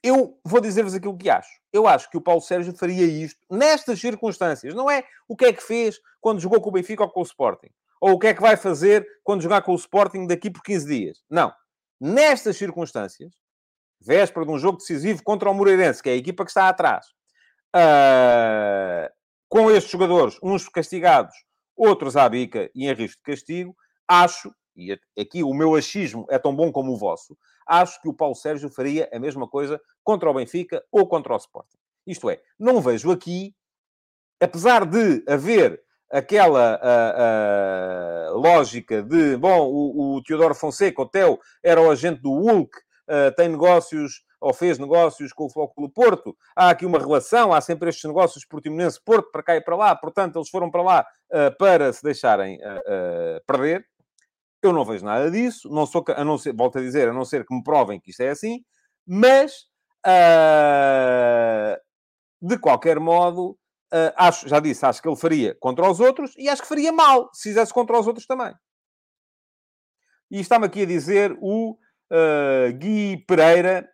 eu vou dizer-vos aquilo que acho. Eu acho que o Paulo Sérgio faria isto nestas circunstâncias. Não é o que é que fez quando jogou com o Benfica ou com o Sporting ou o que é que vai fazer quando jogar com o Sporting daqui por 15 dias. Não. Nestas circunstâncias, véspera de um jogo decisivo contra o Moreirense, que é a equipa que está atrás, uh, com estes jogadores, uns castigados, outros à bica e em risco de castigo, acho e aqui o meu achismo é tão bom como o vosso, acho que o Paulo Sérgio faria a mesma coisa contra o Benfica ou contra o Sporting. Isto é, não vejo aqui, apesar de haver aquela uh, uh, lógica de, bom, o, o Teodoro Fonseca, o Teo, era o agente do Hulk, tem negócios ou fez negócios com o Futebol Porto, há aqui uma relação, há sempre estes negócios Portimonense-Porto, para cá e para lá, portanto, eles foram para lá para se deixarem perder. Eu não vejo nada disso, não sou, a não ser, volto a dizer, a não ser que me provem que isto é assim, mas, de qualquer modo, Uh, acho, já disse, acho que ele faria contra os outros e acho que faria mal se fizesse contra os outros também. E está-me aqui a dizer o uh, Gui Pereira,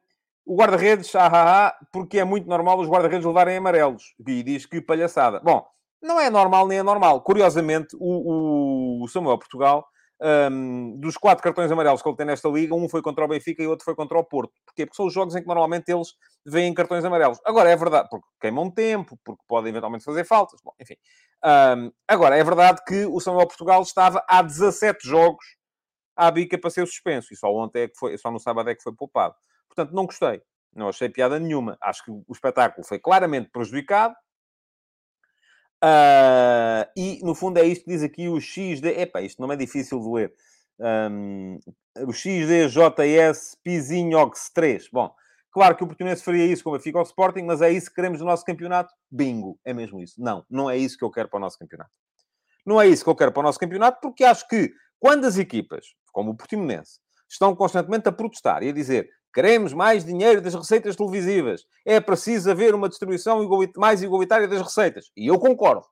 o guarda-redes, ah, ah, ah, porque é muito normal os guarda-redes levarem amarelos. Gui diz que palhaçada. Bom, não é normal nem é normal. Curiosamente, o, o Samuel Portugal um, dos quatro cartões amarelos que ele tem nesta liga, um foi contra o Benfica e outro foi contra o Porto. Porquê? Porque são os jogos em que normalmente eles veem cartões amarelos. Agora, é verdade, porque queimam tempo, porque podem eventualmente fazer faltas, bom, enfim. Um, agora, é verdade que o Samuel Portugal estava há 17 jogos à bica para ser suspenso, e só ontem é que foi, só no sábado é que foi poupado. Portanto, não gostei. Não achei piada nenhuma. Acho que o espetáculo foi claramente prejudicado. Uh, e, no fundo, é isto que diz aqui o XD... Epá, isto não é difícil de ler. Um, o XDJS Pizinhox 3. Bom, claro que o Portimonense faria isso como Fica ao Sporting, mas é isso que queremos no nosso campeonato? Bingo, é mesmo isso. Não, não é isso que eu quero para o nosso campeonato. Não é isso que eu quero para o nosso campeonato, porque acho que quando as equipas, como o Portimonense, estão constantemente a protestar e a dizer Queremos mais dinheiro das receitas televisivas. É preciso haver uma distribuição mais igualitária das receitas. E eu concordo.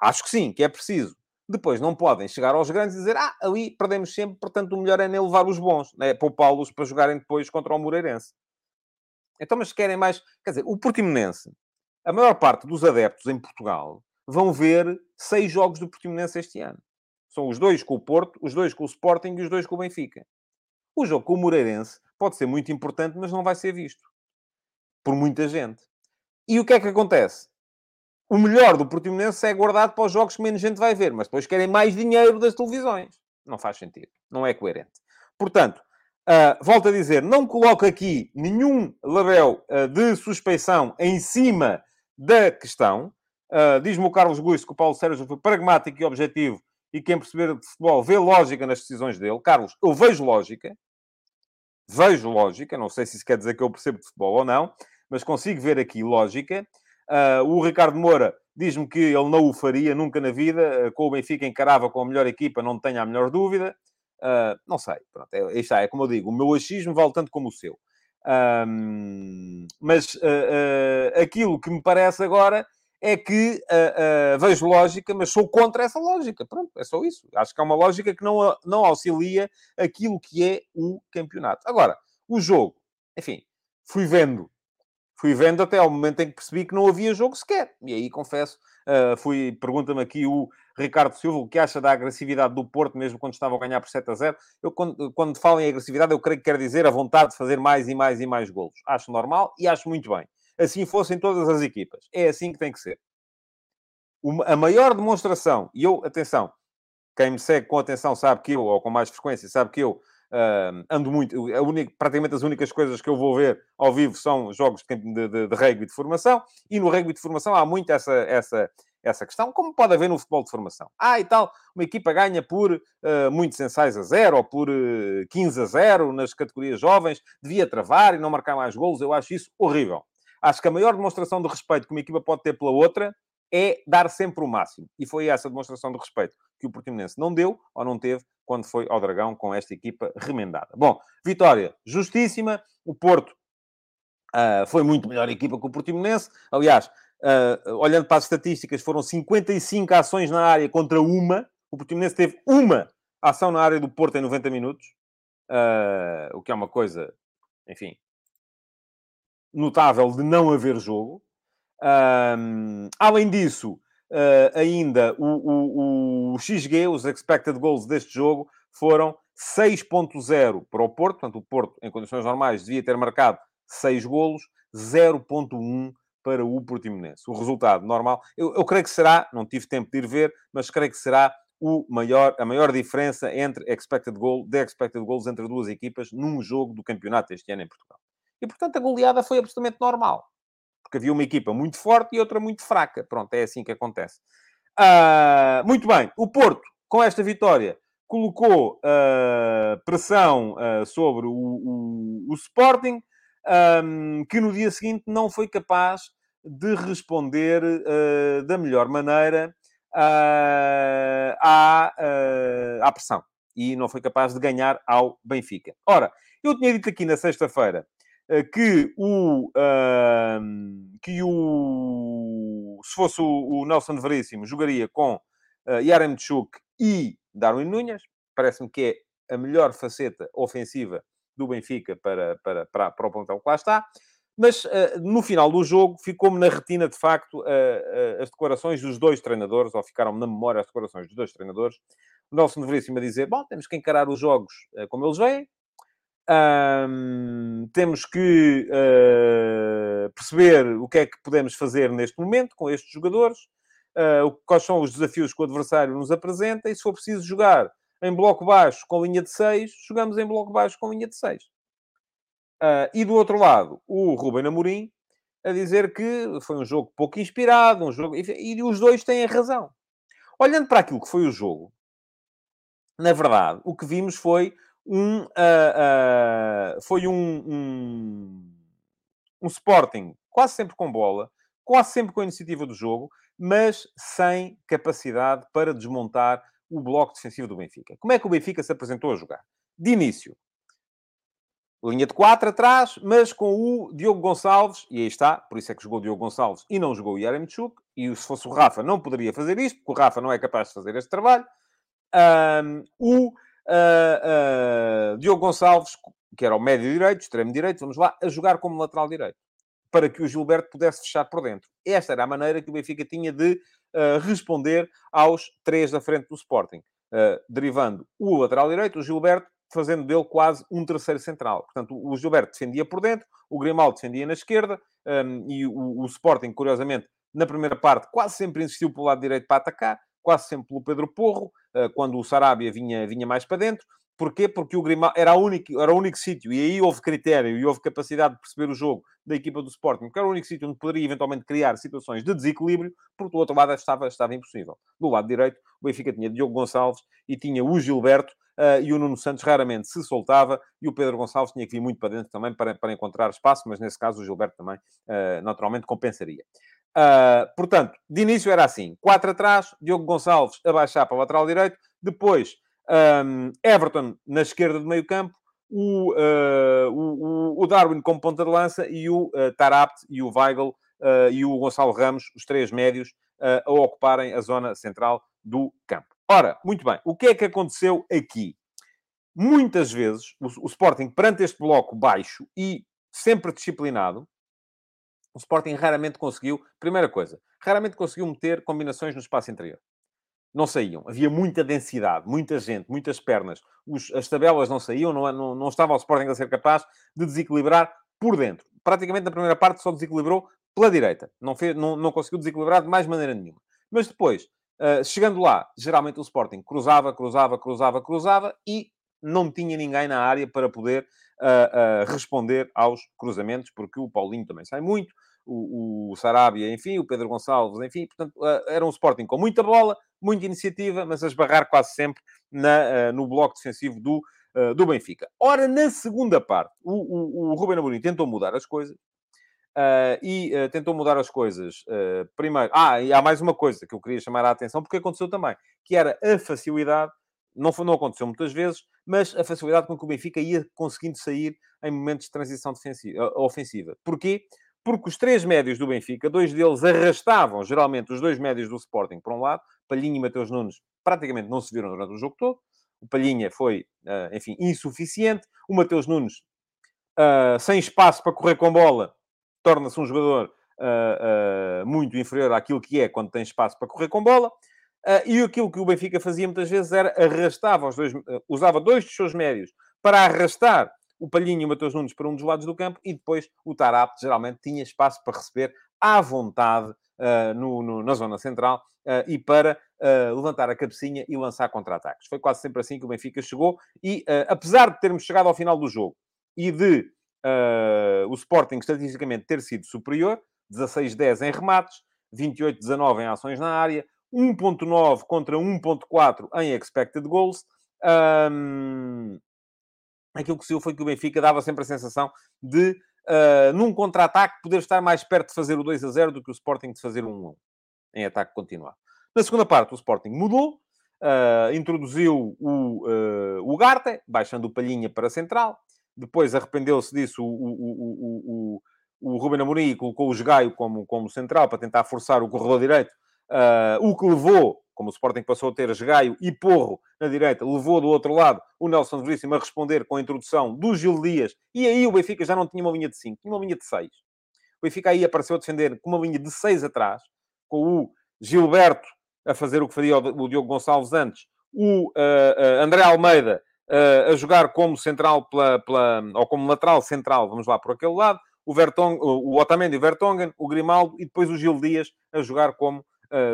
Acho que sim, que é preciso. Depois não podem chegar aos grandes e dizer ah, ali perdemos sempre, portanto o melhor é nem levar os bons, né? poupá-los para jogarem depois contra o Moreirense. Então, mas querem mais... Quer dizer, o Portimonense, a maior parte dos adeptos em Portugal vão ver seis jogos do Portimonense este ano. São os dois com o Porto, os dois com o Sporting e os dois com o Benfica. O jogo com o Moreirense pode ser muito importante, mas não vai ser visto por muita gente. E o que é que acontece? O melhor do Portimonense é guardado para os jogos que menos gente vai ver, mas depois querem mais dinheiro das televisões. Não faz sentido. Não é coerente. Portanto, uh, volto a dizer, não coloco aqui nenhum label uh, de suspeição em cima da questão. Uh, Diz-me o Carlos Guiço que o Paulo Sérgio foi pragmático e objetivo e quem perceber de futebol vê lógica nas decisões dele. Carlos, eu vejo lógica vejo lógica, não sei se isso quer dizer que eu percebo de futebol ou não, mas consigo ver aqui lógica. Uh, o Ricardo Moura diz-me que ele não o faria nunca na vida, uh, com o Benfica encarava com a melhor equipa, não tenho a melhor dúvida. Uh, não sei, pronto, é, está, é como eu digo, o meu achismo vale tanto como o seu. mas aquilo que me parece agora é que uh, uh, vejo lógica, mas sou contra essa lógica. Pronto, é só isso. Acho que é uma lógica que não, não auxilia aquilo que é o campeonato. Agora, o jogo, enfim, fui vendo. Fui vendo até ao momento em que percebi que não havia jogo sequer. E aí, confesso, uh, fui, pergunta-me aqui o Ricardo Silva o que acha da agressividade do Porto, mesmo quando estava a ganhar por 7 a 0. Eu, quando, quando falo em agressividade, eu creio que quer dizer a vontade de fazer mais e mais e mais golos. Acho normal e acho muito bem assim fossem todas as equipas. É assim que tem que ser. Uma, a maior demonstração, e eu, atenção, quem me segue com atenção sabe que eu, ou com mais frequência, sabe que eu uh, ando muito. Única, praticamente as únicas coisas que eu vou ver ao vivo são jogos de, de, de, de rugby de formação, e no rugby de formação há muito essa, essa, essa questão, como pode haver no futebol de formação. Ah, e tal, uma equipa ganha por uh, muitos ensaios a zero, ou por uh, 15 a zero nas categorias jovens, devia travar e não marcar mais golos. Eu acho isso horrível. Acho que a maior demonstração de respeito que uma equipa pode ter pela outra é dar sempre o máximo. E foi essa demonstração de respeito que o Portimonense não deu ou não teve quando foi ao Dragão com esta equipa remendada. Bom, vitória justíssima. O Porto uh, foi muito melhor equipa que o Portimonense. Aliás, uh, olhando para as estatísticas, foram 55 ações na área contra uma. O Portimonense teve uma ação na área do Porto em 90 minutos. Uh, o que é uma coisa, enfim, notável de não haver jogo. Um, além disso, uh, ainda o, o, o, XG, os expected goals deste jogo, foram 6.0 para o Porto. Portanto, o Porto, em condições normais, devia ter marcado 6 golos, 0.1 para o Portimonense. O resultado normal, eu, eu creio que será, não tive tempo de ir ver, mas creio que será o maior, a maior diferença entre expected goal, de expected goals entre duas equipas num jogo do campeonato este ano em Portugal. E, portanto, a goleada foi absolutamente normal. Porque havia uma equipa muito forte e outra muito fraca. Pronto, é assim que acontece. Uh, muito bem. O Porto, com esta vitória, colocou uh, pressão uh, sobre o, o, o Sporting, um, que no dia seguinte não foi capaz de responder da melhor maneira à, à pressão. E não foi capaz de ganhar ao Benfica. Ora, eu tinha dito aqui na sexta-feira que o... que o... Se fosse o, Nelson Veríssimo, jogaria com uh, Yaremchuk e Darwin Nunes. Parece-me que é a melhor faceta ofensiva do Benfica para, para, para, para o plantel que lá está. Mas uh, no final do jogo ficou-me na retina, de facto, uh, uh, as declarações dos dois treinadores, ou ficaram-me na memória as declarações dos dois treinadores. O Nelson Veríssimo a dizer: Bom, temos que encarar os jogos como eles vêm, um, temos que perceber o que é que podemos fazer neste momento com estes jogadores, quais são os desafios que o adversário nos apresenta, e se for preciso jogar em bloco baixo com linha de 6, jogamos em bloco baixo com linha de 6. Uh, ah, e do outro lado, o Ruben Amorim a dizer que foi um jogo pouco inspirado, um jogo... e os dois têm razão. Olhando para aquilo que foi o jogo, na verdade, o que vimos foi um, uh, uh, foi um, um, um Sporting quase sempre com bola, quase sempre com a iniciativa do jogo, mas sem capacidade para desmontar o bloco defensivo do Benfica. Como é que o Benfica se apresentou a jogar? De início, linha de 4 atrás, mas com o Diogo Gonçalves, e aí está, por isso é que jogou o Diogo Gonçalves e não jogou o Yaremchuk, e se fosse o Rafa não poderia fazer isto, porque o Rafa não é capaz de fazer este trabalho. Um, o uh, Diogo Gonçalves, que era o médio direito, extremo direito, vamos lá, a jogar como lateral direito, para que o Gilberto pudesse fechar por dentro. Esta era a maneira que o Benfica tinha de uh, responder aos três da frente do Sporting, derivando o lateral direito, o Gilberto, fazendo dele quase um terceiro central. Portanto, o Gilberto defendia por dentro, o Grimaldo defendia na esquerda, um, e o, o, Sporting, curiosamente, na primeira parte, quase sempre insistiu pelo lado direito para atacar, quase sempre pelo Pedro Porro, uh, quando o Sarabia vinha, vinha mais para dentro. Porquê? Porque o Grimaldo era, único, era o único sítio, e aí houve critério e houve capacidade de perceber o jogo da equipa do Sporting, porque era o único sítio onde poderia eventualmente criar situações de desequilíbrio, porque do outro lado estava, estava impossível. Do lado direito, o Benfica tinha Diogo Gonçalves e tinha o Gilberto, uh, e o Nuno Santos raramente se soltava, e o Pedro Gonçalves tinha que vir muito para dentro também para, para encontrar espaço, mas nesse caso o Gilberto também, uh, naturalmente, compensaria. Uh, portanto, de início era assim: quatro atrás, Diogo Gonçalves a baixar para o lateral direito, depois um, Everton na esquerda do meio campo, o, uh, o, o, Darwin como ponta de lança e o uh, Tarapt e o Weigl uh, e o Gonçalo Ramos, os três médios, a ocuparem a zona central do campo. Ora, muito bem, o que é que aconteceu aqui? Muitas vezes o, o Sporting, perante este bloco baixo e sempre disciplinado, o Sporting raramente conseguiu, primeira coisa, raramente conseguiu meter combinações no espaço interior não saíam. Havia muita densidade, muita gente, muitas pernas. Os, as tabelas não saíam, não, não, não estava o Sporting a ser capaz de desequilibrar por dentro. Praticamente na primeira parte só desequilibrou pela direita. Não, fez, não, não conseguiu desequilibrar de mais maneira nenhuma. Mas depois, uh, chegando lá, geralmente o Sporting cruzava, cruzava, cruzava, cruzava e não tinha ninguém na área para poder uh, uh, responder aos cruzamentos, porque o Paulinho também sai muito, o, o Sarabia, enfim, o Pedro Gonçalves, enfim, portanto, era um Sporting com muita bola, muita iniciativa, mas a esbarrar quase sempre na, uh, no bloco defensivo do, uh, do Benfica. Ora, na segunda parte, o, o, o Ruben Amorim tentou mudar as coisas. Uh, e uh, tentou mudar as coisas. Uh, primeiro, ah, e há mais uma coisa que eu queria chamar a atenção, porque aconteceu também, que era a facilidade, não, foi, não aconteceu muitas vezes, mas a facilidade com que o Benfica ia conseguindo sair em momentos de transição defensiva, ofensiva. Porquê? Porque os três médios do Benfica, dois deles arrastavam geralmente os dois médios do Sporting para um lado, Palhinha e Mateus Nunes praticamente não se viram durante o jogo todo. O Palhinha foi, uh, enfim, insuficiente. O Mateus Nunes, uh, sem espaço para correr com bola, torna-se um jogador muito inferior àquilo que é quando tem espaço para correr com bola. E aquilo que o Benfica fazia muitas vezes era arrastava os dois, usava dois dos seus médios para arrastar o Palhinho e o Mateus Nunes para um dos lados do campo e depois o Tarap geralmente tinha espaço para receber à vontade uh, no, no, na zona central uh, e para uh, levantar a cabecinha e lançar contra-ataques. Foi quase sempre assim que o Benfica chegou e, uh, apesar de termos chegado ao final do jogo e de uh, o Sporting estatisticamente ter sido superior, 16-10 em remates, 28-19 em ações na área, 1.9 contra 1.4 em expected goals. Um, aquilo que se viu foi que o Benfica dava sempre a sensação de, uh, num contra-ataque, poder estar mais perto de fazer o 2 a 0 do que o Sporting de fazer o 1 a 1 em ataque continuado. Na segunda parte, o Sporting mudou, uh, introduziu o, uh, o baixando o Palhinha para a central. Depois arrependeu-se disso o, o, o, o, Ruben Amorim colocou o Gaio como, como central para tentar forçar o corredor direito. Uh, o que levou, como o Sporting passou a ter Gaio e Porro na direita, levou do outro lado o Nelson Veríssimo a responder com a introdução do Gil Dias. E aí o Benfica já não tinha uma linha de 5, tinha uma linha de 6. O Benfica aí apareceu a defender com uma linha de 6 atrás, com o Gilberto a fazer o que faria o, Diogo Gonçalves antes, o uh, uh, André Almeida a jogar como central pela, pela, ou como lateral central, vamos lá por aquele lado, o, Vertong, o Otamendi e o Vertonghen, o Grimaldo e depois o Gil Dias a jogar como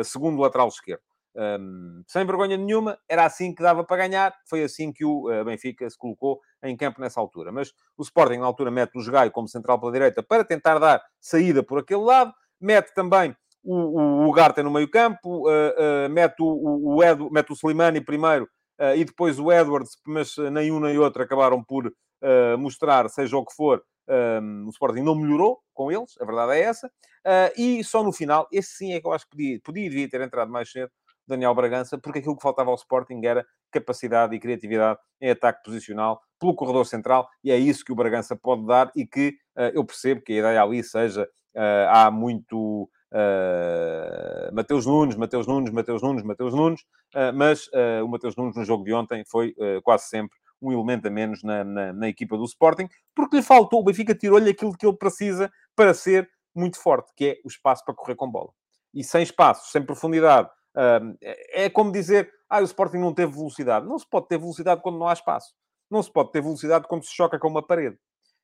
segundo lateral esquerdo. Um, sem vergonha nenhuma, era assim que dava para ganhar, foi assim que o Benfica se colocou em campo nessa altura. Mas o Sporting, na altura, mete o Jogai como central pela direita para tentar dar saída por aquele lado, mete também o, o, o Garta no meio campo, uh, uh, mete, o, o, Edu, mete o Slimani primeiro uh, e depois o Edwards, mas nem um nem outro acabaram por mostrar, seja o que for, um, o Sporting não melhorou com eles, a verdade é essa. e só no final, esse sim é que eu acho que podia, podia e devia ter entrado mais cedo, Daniel Bragança, porque aquilo que faltava ao Sporting era capacidade e criatividade em ataque posicional pelo corredor central, e é isso que o Bragança pode dar e que uh, eu percebo que a ideia ali seja, uh, há muito Uh, Mateus Nunes, Mateus Nunes, Mateus Nunes, Mateus Nunes, uh, mas uh, o Mateus Nunes no jogo de ontem foi quase sempre um elemento a menos na, na, na, equipa do Sporting, porque lhe faltou, o Benfica tirou-lhe aquilo que ele precisa para ser muito forte, que é o espaço para correr com bola. E sem espaço, sem profundidade, é como dizer, ah, o Sporting não teve velocidade. Não se pode ter velocidade quando não há espaço. Não se pode ter velocidade quando se choca com uma parede.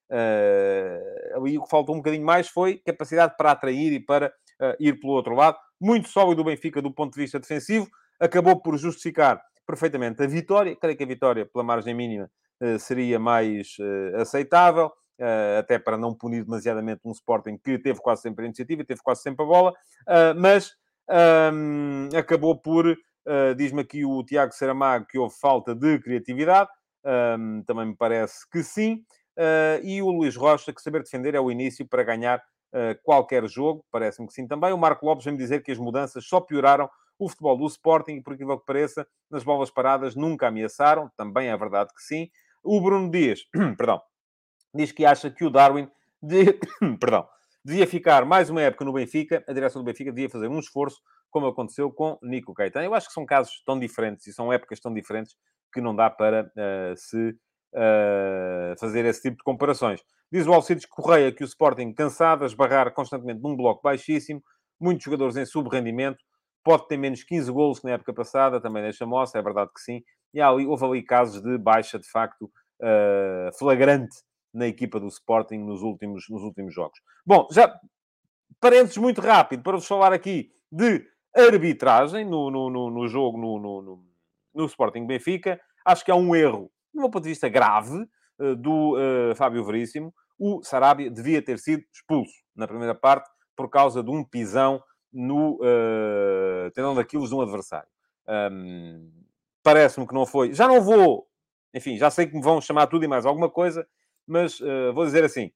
Uh, ali o que faltou um bocadinho mais foi capacidade para atrair e para uh, ir pelo outro lado. Muito sólido o Benfica do ponto de vista defensivo, acabou por justificar perfeitamente a vitória. Creio que a vitória, pela margem mínima, uh, seria mais aceitável, até para não punir demasiadamente um Sporting que teve quase sempre a iniciativa, teve quase sempre a bola, mas um, acabou por, diz-me aqui o Tiago Saramago, que houve falta de criatividade. Um, também me parece que sim. Uh, e o Luís Rocha, que saber defender é o início para ganhar uh, qualquer jogo, parece-me que sim também. O Marco Lopes vem-me dizer que as mudanças só pioraram o futebol do Sporting, por aquilo que pareça, nas bolas paradas nunca ameaçaram, também é verdade que sim. O Bruno Dias, perdão, diz que acha que o Darwin de... perdão, devia ficar mais uma época no Benfica, a direção do Benfica devia fazer um esforço, como aconteceu com Nico Caetano. Eu acho que são casos tão diferentes e são épocas tão diferentes que não dá para uh, se uh, fazer esse tipo de comparações. Diz o Alcides Correia que o Sporting, cansado a esbarrar constantemente num bloco baixíssimo, muitos jogadores em sub-rendimento, pode ter menos 15 golos que na época passada, também deixa moça, é verdade que sim. E há houve ali casos de baixa, de facto, uh, flagrante na equipa do Sporting nos últimos, nos últimos jogos. Bom, já parênteses muito rápido para vos falar aqui de arbitragem no, no, no, no jogo no, no, no, Sporting Benfica. Acho que há um erro do meu ponto de vista grave, eh, do uh, Fábio Veríssimo, o Sarabia devia ter sido expulso na primeira parte por causa de um pisão no uh, tendão daquilo de um adversário. Um, Parece-me que não foi. Já não vou, enfim, já sei que me vão chamar tudo e mais alguma coisa, mas uh, vou dizer assim: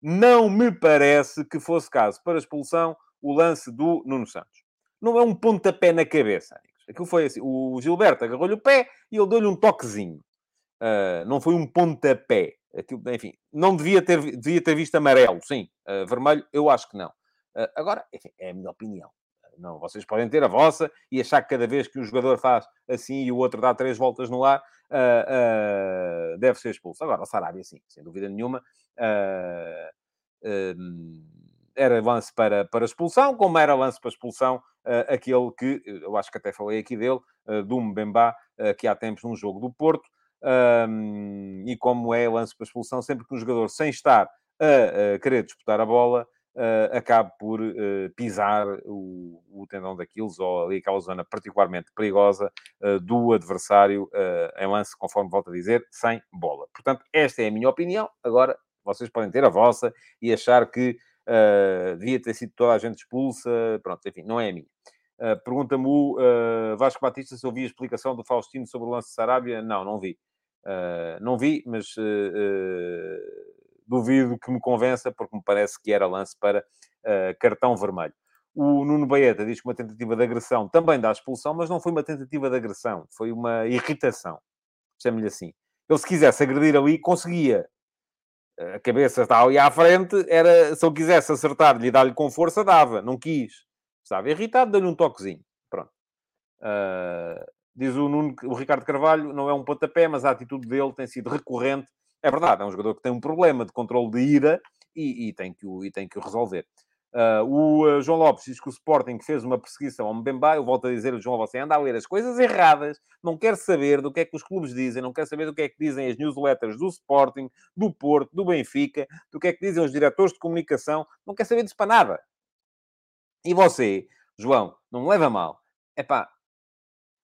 não me parece que fosse caso para expulsão o lance do Nuno Santos. Não é um pontapé na cabeça. Aquilo foi assim: o Gilberto agarrou-lhe o pé e ele deu-lhe um toquezinho. Uh, não foi um pontapé. Aquilo, enfim, não devia ter, devia ter visto amarelo, sim. Uh, vermelho, eu acho que não. Uh, agora, enfim, é a minha opinião. Não, vocês podem ter a vossa e achar que cada vez que um jogador faz assim e o outro dá três voltas no ar, deve ser expulso. Agora, o Sarabia, sim, sem dúvida nenhuma. era lance para, para expulsão, como era lance para expulsão aquele que, eu acho que até falei aqui dele, do Mbemba, que há tempos num jogo do Porto, e como é lance para expulsão, sempre que um jogador, sem estar a, a querer disputar a bola, uh, acabe por uh, pisar o, o, tendão daqueles ou ali aquela zona particularmente perigosa uh, do adversário em lance, conforme volto a dizer, sem bola. Portanto, esta é a minha opinião. Agora, vocês podem ter a vossa e achar que devia ter sido toda a gente expulsa. Pronto, enfim, não é a minha. Pergunta-me o Vasco Batista se ouvi a explicação do Faustino sobre o lance de Sarabia. Não, não vi. Não vi, mas duvido que me convença, porque me parece que era lance para cartão vermelho. O Nuno Baeta diz que uma tentativa de agressão também dá expulsão, mas não foi uma tentativa de agressão, foi uma irritação. Chame-lhe assim. Ele, se quisesse agredir ali, conseguia. A cabeça está ali à frente, era, se eu quisesse acertar-lhe e dar-lhe com força, dava. Não quis. Estava irritado, deu-lhe um toquezinho. Pronto. Uh, diz o, Nuno, o Ricardo Carvalho, não é um pontapé, mas a atitude dele tem sido recorrente. É verdade, é um jogador que tem um problema de controle de ira e, e tem, que o, e tem que o resolver. Uh, o uh, João Lopes diz que o Sporting fez uma perseguição ao Mbemba. Eu volto a dizer, João, você anda a ler as coisas erradas, não quer saber do que é que os clubes dizem, não quer saber do que é que dizem as newsletters do Sporting, do Porto, do Benfica, do que é que dizem os diretores de comunicação, não quer saber disso para nada. E você, João, não me leva mal. É pá,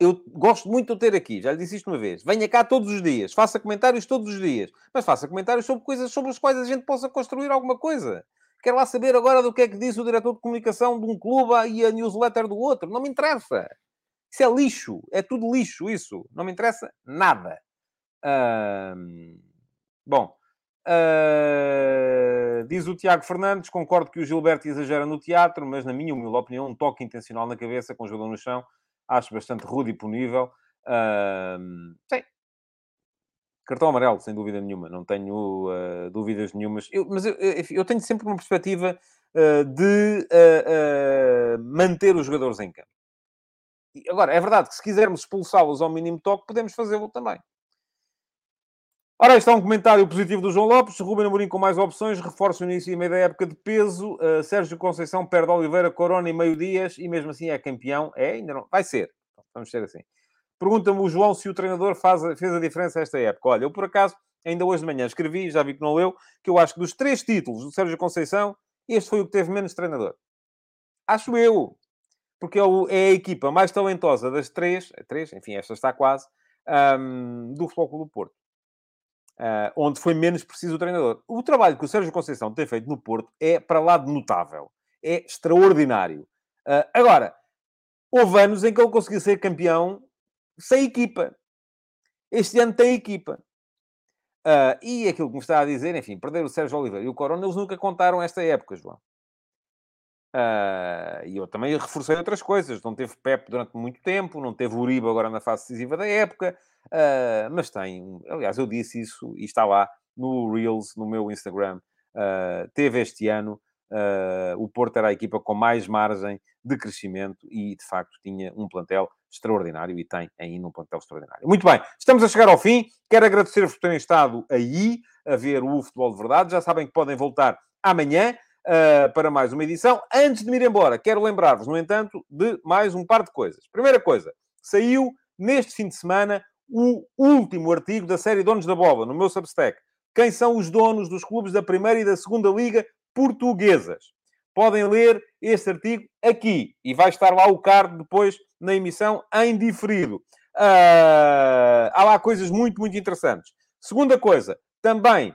eu gosto muito de ter aqui, já lhe disse isto uma vez. Venha cá todos os dias, faça comentários todos os dias, mas faça comentários sobre coisas sobre as quais a gente possa construir alguma coisa. Quero lá saber agora do que é que diz o diretor de comunicação de um clube e a newsletter do outro. Não me interessa. Isso é lixo. É tudo lixo, isso. Não me interessa nada. Bom, Uh, diz o Tiago Fernandes, concordo que o Gilberto exagera no teatro, mas na minha humilde opinião, um toque intencional na cabeça com o jogador no chão, acho bastante rude e punível. Uh, sim. Cartão amarelo, sem dúvida nenhuma, não tenho uh, dúvidas nenhumas. Eu, mas eu, eu, tenho sempre uma perspectiva de manter os jogadores em campo. Agora, é verdade que se quisermos expulsá-los ao mínimo toque, podemos fazê-lo também. Ora, está um comentário positivo do João Lopes. Ruben Amorim com mais opções. Reforça o início e meio da época de peso. Uh, Sérgio Conceição perde Oliveira, Corona e meio dias. E mesmo assim é campeão. É, ainda não. Vai ser. Vamos ser assim. Pergunta-me o João se o treinador faz, fez a diferença esta época. Olha, eu por acaso, ainda hoje de manhã escrevi, já vi que não leu, que eu acho que dos três títulos do Sérgio Conceição, este foi o que teve menos treinador. Acho eu. Porque é, é a equipa mais talentosa das três, três, enfim, esta está quase, um, do Futebol do Porto uh, onde foi menos preciso o treinador. O trabalho que o Sérgio Conceição tem feito no Porto é para lá de notável. É extraordinário. Uh, agora, houve anos em que ele conseguiu ser campeão sem equipa. Este ano tem equipa. Uh, e aquilo que me está a dizer, enfim, perder o Sérgio Oliveira e o Corona, eles nunca contaram esta época, João. Uh, e eu também reforcei outras coisas. Não teve Pep durante muito tempo, não teve Uribe agora na fase decisiva da época, uh, mas tem. Aliás, eu disse isso e está lá no Reels, no meu Instagram. Uh, teve este ano. o Porto era a equipa com mais margem de crescimento e, de facto, tinha um plantel extraordinário e tem ainda um plantel extraordinário. Muito bem, estamos a chegar ao fim. Quero agradecer-vos por terem estado aí a ver o Futebol de Verdade. Já sabem que podem voltar amanhã uh, para mais uma edição. Antes de me ir embora, quero lembrar-vos, no entanto, de mais um par de coisas. Primeira coisa, saiu neste fim de semana o último artigo da série Donos da Bola, no meu Substack. Quem são os donos dos clubes da Primeira e da Segunda Liga portuguesas? Podem ler este artigo aqui e vai estar lá o card depois na emissão em diferido. Uh, há lá coisas muito, muito interessantes. Segunda coisa, também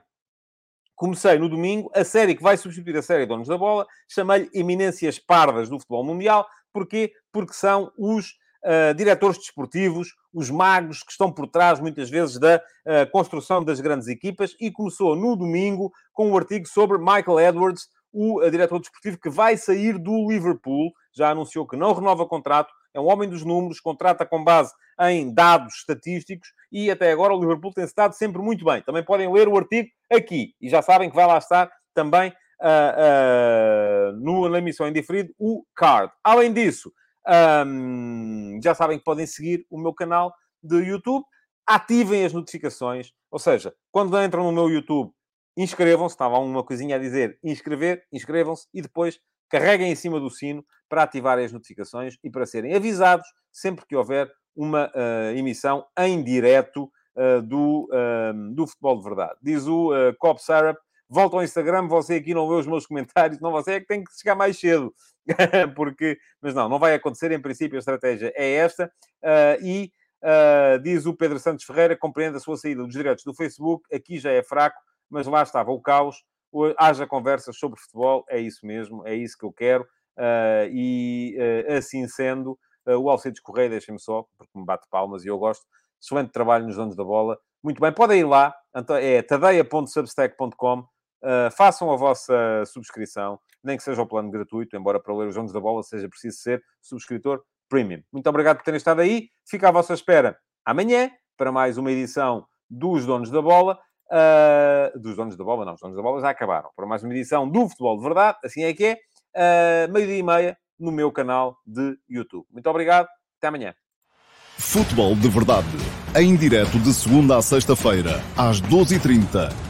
comecei no domingo a série que vai substituir a série Donos da Bola, chamei-lhe Eminências Pardas do Futebol Mundial. Porquê? Porque são os uh, diretores desportivos, os magos que estão por trás, muitas vezes, da uh, construção das grandes equipas. E começou no domingo com um artigo sobre Michael Edwards, o uh, diretor desportivo que vai sair do Liverpool. Já anunciou que não renova contrato. É um homem dos números, contrata com base em dados estatísticos e até agora o Liverpool tem estado sempre muito bem. Também podem ler o artigo aqui e já sabem que vai lá estar também uh, uh, no, na emissão em diferido o card. Além disso, um, já sabem que podem seguir o meu canal de YouTube, ativem as notificações, ou seja, quando entram no meu YouTube, inscrevam-se, estava uma coisinha a dizer inscrever, inscrevam-se e depois carreguem em cima do sino para ativarem as notificações e para serem avisados sempre que houver uma uh, emissão em direto uh, do, uh, do futebol de verdade. Diz o uh, Cobb Sarap, volta ao Instagram, você aqui não vê os meus comentários, não você é que tem que chegar mais cedo. Porque, mas não, não vai acontecer, em princípio a estratégia é esta, e diz o Pedro Santos Ferreira, compreende a sua saída dos direitos do Facebook, aqui já é fraco, mas lá estava o caos, haja conversas sobre futebol, é isso mesmo, é isso que eu quero, uh, e assim sendo, o Alcides Correia, deixem-me só, porque me bate palmas e eu gosto, excelente trabalho nos donos da bola, muito bem, podem ir lá, é tadeia.substack.com, uh, façam a vossa subscrição, nem que seja o plano gratuito, embora para ler os donos da bola seja preciso ser subscritor premium. Muito obrigado por terem estado aí, fica à vossa espera amanhã para mais uma edição dos donos da bola. Uh, dos donos da bola, não, os donos da bola já acabaram. Para mais uma edição do Futebol de Verdade, assim é que é, uh, meio-dia e meia, no meu canal de YouTube. Muito obrigado, até amanhã. Futebol de Verdade, em direto de segunda a sexta-feira, às 12h30